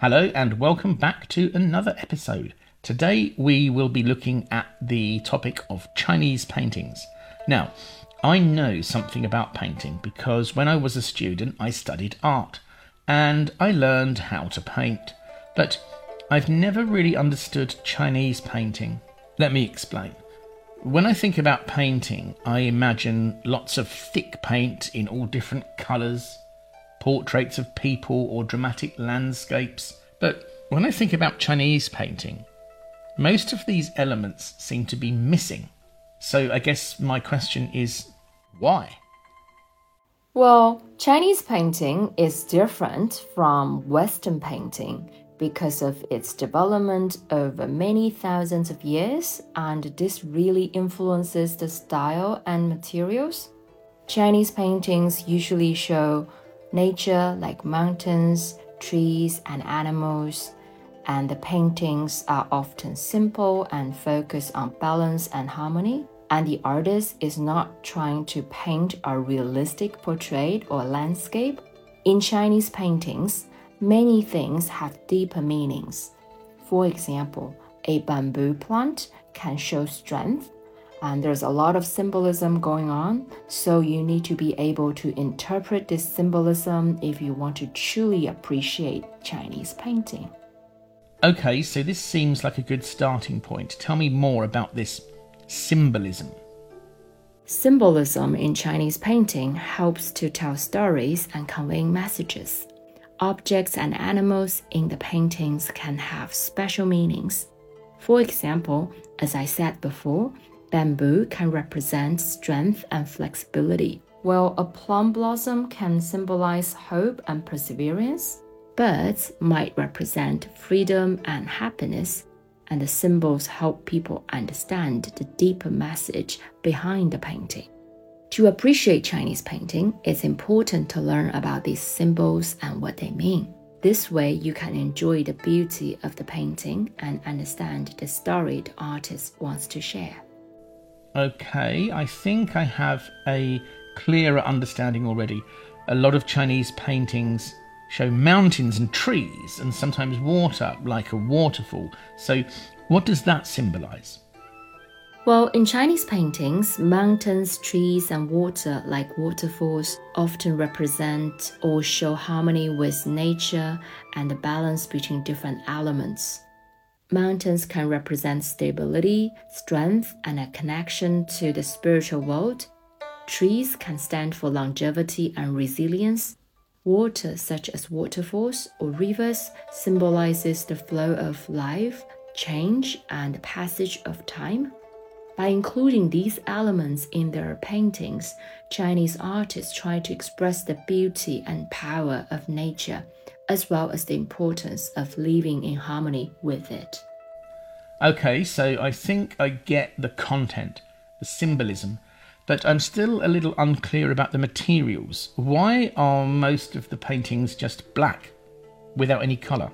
Hello, and welcome back to another episode. Today we will be looking at the topic of Chinese paintings. Now, I know something about painting because when I was a student I studied art and I learned how to paint, but I've never really understood Chinese painting. Let me explain. When I think about painting, I imagine lots of thick paint in all different colours, portraits of people or dramatic landscapes. But when I think about Chinese painting, most of these elements seem to be missing. So I guess my question is why? Well, Chinese painting is different from Western painting because of its development over many thousands of years, and this really influences the style and materials. Chinese paintings usually show nature like mountains, trees, and animals, and the paintings are often simple and focus on balance and harmony. And the artist is not trying to paint a realistic portrait or landscape. In Chinese paintings, many things have deeper meanings. For example, a bamboo plant can show strength, and there's a lot of symbolism going on, so you need to be able to interpret this symbolism if you want to truly appreciate Chinese painting. Okay, so this seems like a good starting point. Tell me more about this symbolism. Symbolism in Chinese painting helps to tell stories and convey messages. Objects and animals in the paintings can have special meanings. For example, as I said before, bamboo can represent strength and flexibility, while a plum blossom can symbolize hope and perseverance. Birds might represent freedom and happiness, and the symbols help people understand the deeper message behind the painting. To appreciate Chinese painting, it's important to learn about these symbols and what they mean. This way, you can enjoy the beauty of the painting and understand the story the artist wants to share. Okay, I think I have a clearer understanding already. A lot of Chinese paintings show mountains and trees and sometimes water, like a waterfall. So, what does that symbolize? Well, in Chinese paintings, mountains, trees, and water, like waterfalls, often represent or show harmony with nature and the balance between different elements. Mountains can represent stability, strength, and a connection to the spiritual world. Trees can stand for longevity and resilience. Water, such as waterfalls or rivers, symbolizes the flow of life, change, and the passage of time. By including these elements in their paintings, Chinese artists try to express the beauty and power of nature, as well as the importance of living in harmony with it. Okay, so I think I get the content, the symbolism, but I'm still a little unclear about the materials. Why are most of the paintings just black, without any colour?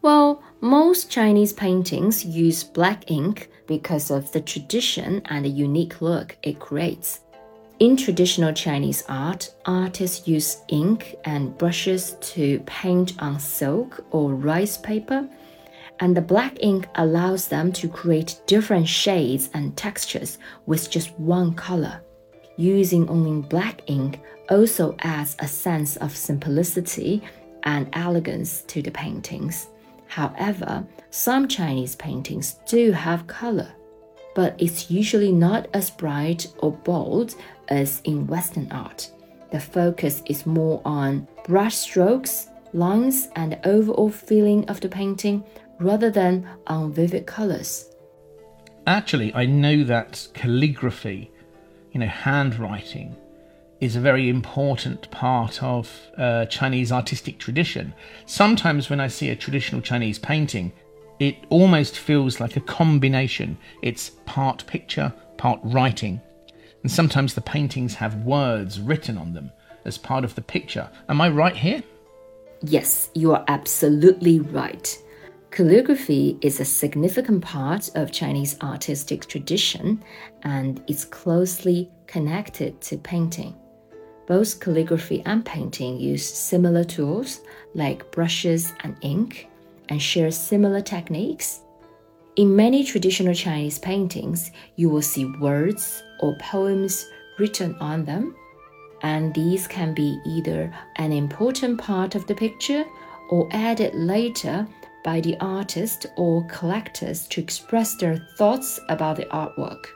Well, most Chinese paintings use black ink because of the tradition and the unique look it creates. In traditional Chinese art, artists use ink and brushes to paint on silk or rice paper, and the black ink allows them to create different shades and textures with just one color. Using only black ink also adds a sense of simplicity and elegance to the paintings. However, some Chinese paintings do have color, but it's usually not as bright or bold as in Western art. The focus is more on brush strokes, lines, and the overall feeling of the painting rather than on vivid colors. Actually, I know that calligraphy, you know, handwriting, is a very important part of uh, Chinese artistic tradition. Sometimes when I see a traditional Chinese painting, it almost feels like a combination. It's part picture, part writing. And sometimes the paintings have words written on them as part of the picture. Am I right here? Yes, you are absolutely right. Calligraphy is a significant part of Chinese artistic tradition and is closely connected to painting. Both calligraphy and painting use similar tools like brushes and ink and share similar techniques. In many traditional Chinese paintings, you will see words or poems written on them, and these can be either an important part of the picture or added later by the artist or collectors to express their thoughts about the artwork.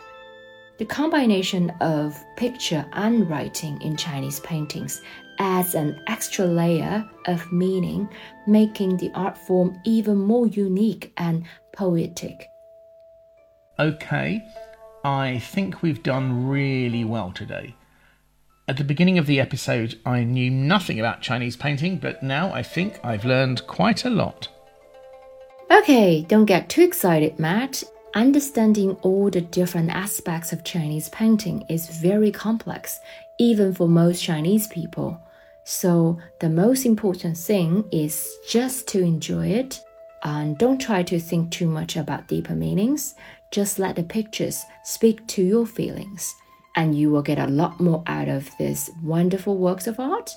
The combination of picture and writing in Chinese paintings adds an extra layer of meaning, making the art form even more unique and poetic. Okay, I think we've done really well today. At the beginning of the episode, I knew nothing about Chinese painting, but now I think I've learned quite a lot. Okay, don't get too excited, Mat. Understanding all the different aspects of Chinese painting is very complex, even for most Chinese people. So, the most important thing is just to enjoy it and don't try to think too much about deeper meanings. Just let the pictures speak to your feelings, and you will get a lot more out of these wonderful works of art.